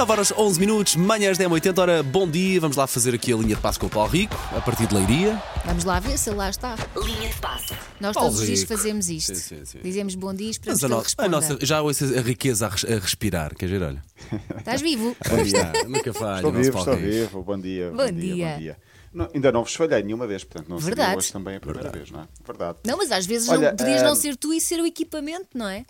9 horas 11 minutos, manhãs 10 80 hora, bom dia. Vamos lá fazer aqui a linha de passo com o Paulo Rico, a partir de Leiria. Vamos lá ver se ele lá está. Linha de passe. Nós Paulo todos os dias Rico. fazemos isto. Sim, sim, sim. Dizemos bom dia e esperamos Mas a, que ele no- a responda. nossa, já ouço a riqueza a, res- a respirar, quer dizer, olha. Estás vivo? Aí está, nunca falha. Estou o nosso vivo, Paulo estou Rico. vivo. Bom dia. Bom dia. bom dia. Não, ainda não vos falhei nenhuma vez, portanto não seria Verdade. hoje também a primeira vez, não é? Verdade. Não, mas às vezes Olha, não, podias não eh, ser tu e ser o equipamento, não é?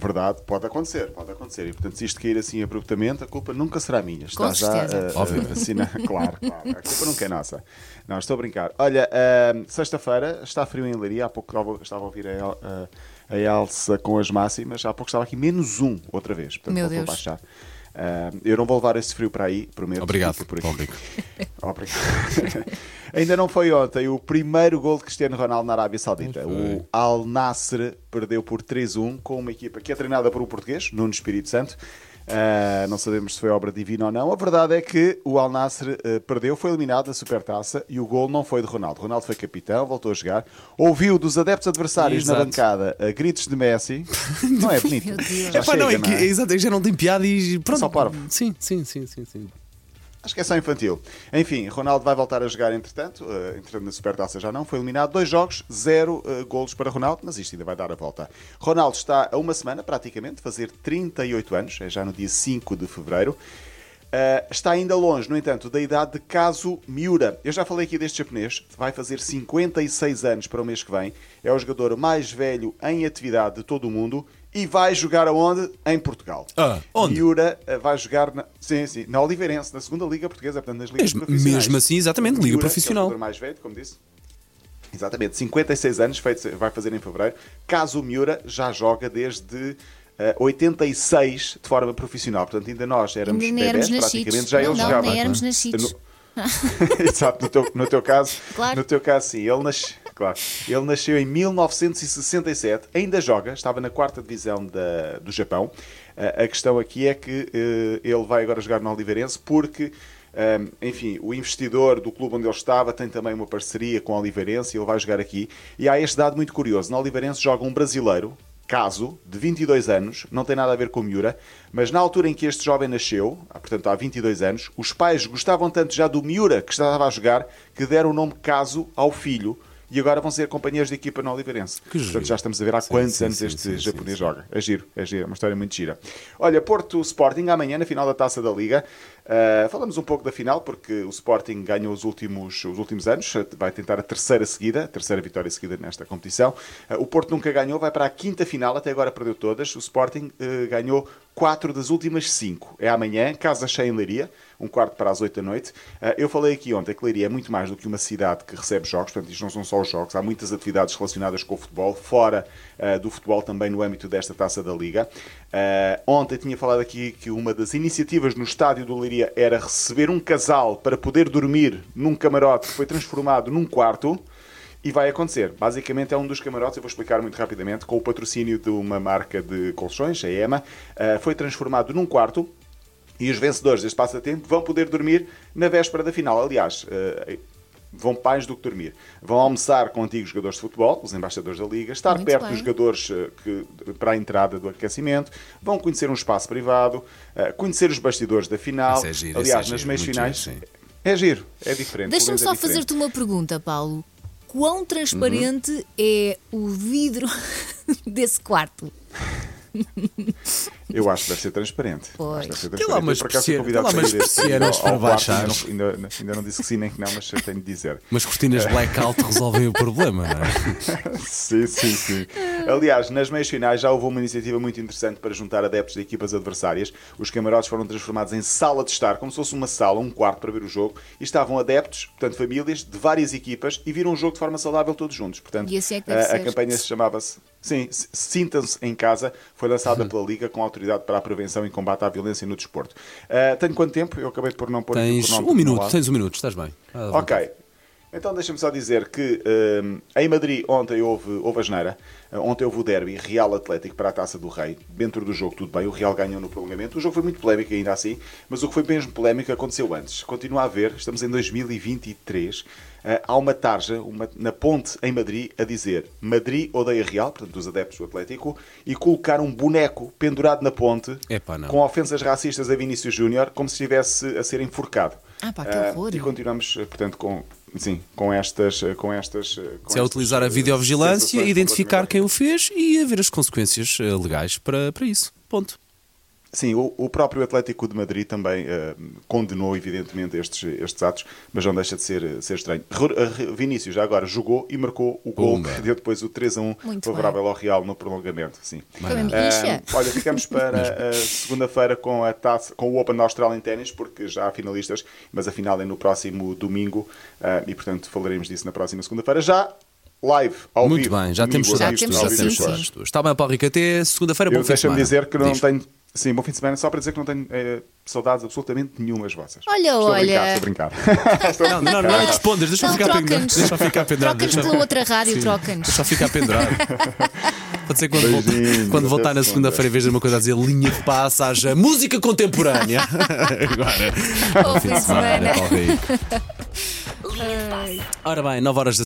Verdade, pode acontecer, pode acontecer. E portanto, se isto cair assim abruptamente, a culpa nunca será minha. Está Com já uh, Óbvio. uh, assina- Claro, claro. A culpa nunca é nossa. Não, estou a brincar. Olha, uh, sexta-feira está frio em Leiria. Há pouco estava, estava a ouvir a, El- uh, a Elsa com as máximas. Há pouco estava aqui menos um outra vez. Portanto, Meu voltou a Deus. baixar. Uh, eu não vou levar esse frio para aí, prometo. Obrigado, por aqui. Obrigado. Ainda não foi ontem o primeiro gol de Cristiano Ronaldo na Arábia Saudita. O Al Nasser perdeu por 3-1 com uma equipa que é treinada por um português, Nuno Espírito Santo. Ah, não sabemos se foi obra divina ou não. A verdade é que o Al Nasser ah, perdeu, foi eliminado da Supertaça e o gol não foi de Ronaldo. Ronaldo foi capitão, voltou a jogar. Ouviu dos adeptos adversários na Exato. bancada ah, gritos de Messi. Não é bonito? Já Epá, não, é que, não é? exato, é já não tem piada e pronto. Só parvo. Sim, sim, sim, sim, sim. Acho que é só infantil. Enfim, Ronaldo vai voltar a jogar entretanto. Uh, entretanto, na Supertaça já não. Foi eliminado. Dois jogos, zero uh, golos para Ronaldo, mas isto ainda vai dar a volta. Ronaldo está a uma semana, praticamente, de fazer 38 anos. É já no dia 5 de fevereiro. Uh, está ainda longe, no entanto, da idade de Kazu Miura. Eu já falei aqui deste japonês. Vai fazer 56 anos para o mês que vem. É o jogador mais velho em atividade de todo o mundo. E vai jogar aonde? Em Portugal. Ah, onde? Miura uh, vai jogar na, sim, sim, na Oliveirense, na segunda Liga Portuguesa, portanto, nas ligas Mesmo- profissionais. mesmo assim, exatamente, Liga Miura, profissional. Que é o jogador mais velho, como disse. Exatamente, 56 anos, feito, vai fazer em fevereiro. Caso Miura já joga desde eh, 86 de forma profissional. Portanto, ainda nós éramos Ainda bebés, praticamente já não, ele não, jogava. nem éramos nascidos. No- Exato, no teu, no teu caso, Claro. no teu caso sim, ele, nasce, claro, ele nasceu em 1967, ainda joga, estava na quarta divisão da, do Japão. Eh, a questão aqui é que eh, ele vai agora jogar no Oliveirense porque, eh, enfim, o investidor do clube onde ele estava tem também uma parceria com o Oliveirense e ele vai jogar aqui. E há este dado muito curioso, no Oliveirense joga um brasileiro, Caso, de 22 anos, não tem nada a ver com Miura, mas na altura em que este jovem nasceu, portanto há 22 anos, os pais gostavam tanto já do Miura que estava a jogar que deram o nome Caso ao filho e agora vão ser companheiros de equipa no Oliveirense. Que portanto já estamos a ver há Sim, quantos sim, anos sim, este japonês joga. É giro, é giro, é uma história muito gira. Olha, Porto Sporting amanhã na final da Taça da Liga. Ah, falamos um pouco da final porque o Sporting ganhou os últimos, os últimos anos, vai tentar a terceira seguida, a terceira vitória seguida nesta competição. Ah, o Porto nunca ganhou, vai para a quinta final, até agora perdeu todas. O Sporting eh, ganhou quatro das últimas cinco. É amanhã, casa cheia em Leiria, um quarto para as oito da noite. Ah, eu falei aqui ontem que Leiria é muito mais do que uma cidade que recebe jogos, portanto, isto não são só os jogos, há muitas atividades relacionadas com o futebol, fora ah, do futebol também no âmbito desta taça da Liga. Ah, ontem tinha falado aqui que uma das iniciativas no estádio do Leiria era receber um casal para poder dormir num camarote que foi transformado num quarto. E vai acontecer. Basicamente é um dos camarotes, eu vou explicar muito rapidamente, com o patrocínio de uma marca de colchões, a EMA, ah, foi transformado num quarto e os vencedores deste passatempo vão poder dormir na véspera da final. Aliás, eh, vão mais do que dormir. Vão almoçar com antigos jogadores de futebol, os embaixadores da Liga, estar Muito perto bem. dos jogadores eh, que, para a entrada do aquecimento, vão conhecer um espaço privado, conhecer os bastidores da final. Isso é giro, Aliás, isso é nas meias finais. giro, sim. é giro, é diferente. Deixa-me é só diferente. fazer-te uma pergunta, Paulo. Quão transparente é o vidro desse quarto? Eu acho que deve ser transparente. Pois. Acho que deve ser transparente. tem lá umas persianas para baixar. Ainda não, ainda, ainda não disse que sim nem que não, mas eu tenho de dizer. Mas cortinas blackout resolvem o problema, não é? Sim, sim, sim. Aliás, nas meias finais já houve uma iniciativa muito interessante para juntar adeptos de equipas adversárias. Os camarotes foram transformados em sala de estar, como se fosse uma sala, um quarto para ver o jogo, e estavam adeptos, portanto famílias, de várias equipas e viram o jogo de forma saudável todos juntos. Portanto, E assim é que deve a, a campanha se chamava-se Sim, Sintam-se em Casa, foi lançada Uhum. pela Liga com a Autoridade para a Prevenção e Combate à Violência no Desporto. Ah, tenho quanto tempo? Eu acabei por não pôr Tens cronómetro um minuto, tens um minuto, estás bem. Ah, Ok. Então deixa-me só dizer que hum, em Madrid ontem houve, houve a geneira. Uh, ontem houve o derby Real Atlético para a Taça do Rei. Dentro do jogo tudo bem, o Real ganhou no prolongamento. O jogo foi muito polémico ainda assim, mas o que foi mesmo polémico aconteceu antes. Continua a haver, estamos em 2023, uh, há uma tarja uma, na ponte em Madrid a dizer Madrid odeia Real, portanto dos adeptos do Atlético, e colocar um boneco pendurado na ponte Epá, com ofensas racistas a Vinícius Júnior, como se estivesse a ser enforcado. Ah, pá, que horror. e continuamos, eh, portanto, com, sim, com estas. eh, Com estas eh, com Se é utilizar a eh, videovigilância, identificar quem o fez e haver as consequências legais para, para isso. Ponto. Sim, o, o próprio Atlético de Madrid também eh, condenou, evidentemente, estes, estes atos, mas não deixa de ser, eh, ser estranho. Eh, Vinícius já agora jogou e marcou o gol Pumba. que deu depois o 3 a 1 Muito favorável ao Real no prolongamento. Sim. Rixa. olha, ficamos para a segunda-feira com, a taça- com o Open da Austrália em ténis, porque já há finalistas, mas a final é no próximo domingo e, portanto, falaremos disso na próxima segunda-feira. Já live, ao Muito vivo. bem, já temos saudades tuas. Está bem, Paulo Rico, até segunda-feira, bom Eu fim de deixa-me semana. dizer que não Diz. tenho. Sim, bom fim de semana, só para dizer que não tenho eh, saudades absolutamente nenhumas vossas. Olha, estou olha. A brincar, estou a brincar. Estou a Não, não, não, não respondas, deixa Não, ficar pendurado. Deixa ficar pendurado. Troca-nos pela outra rádio, troca-nos. deixa ficar pendurado. Pode ser quando, voltar, Beijinhos, quando voltar na segunda. segunda-feira, em vez de uma coisa a dizer linha de passe, haja música contemporânea. Agora, Bom fim de semana. Ora bem, 9 horas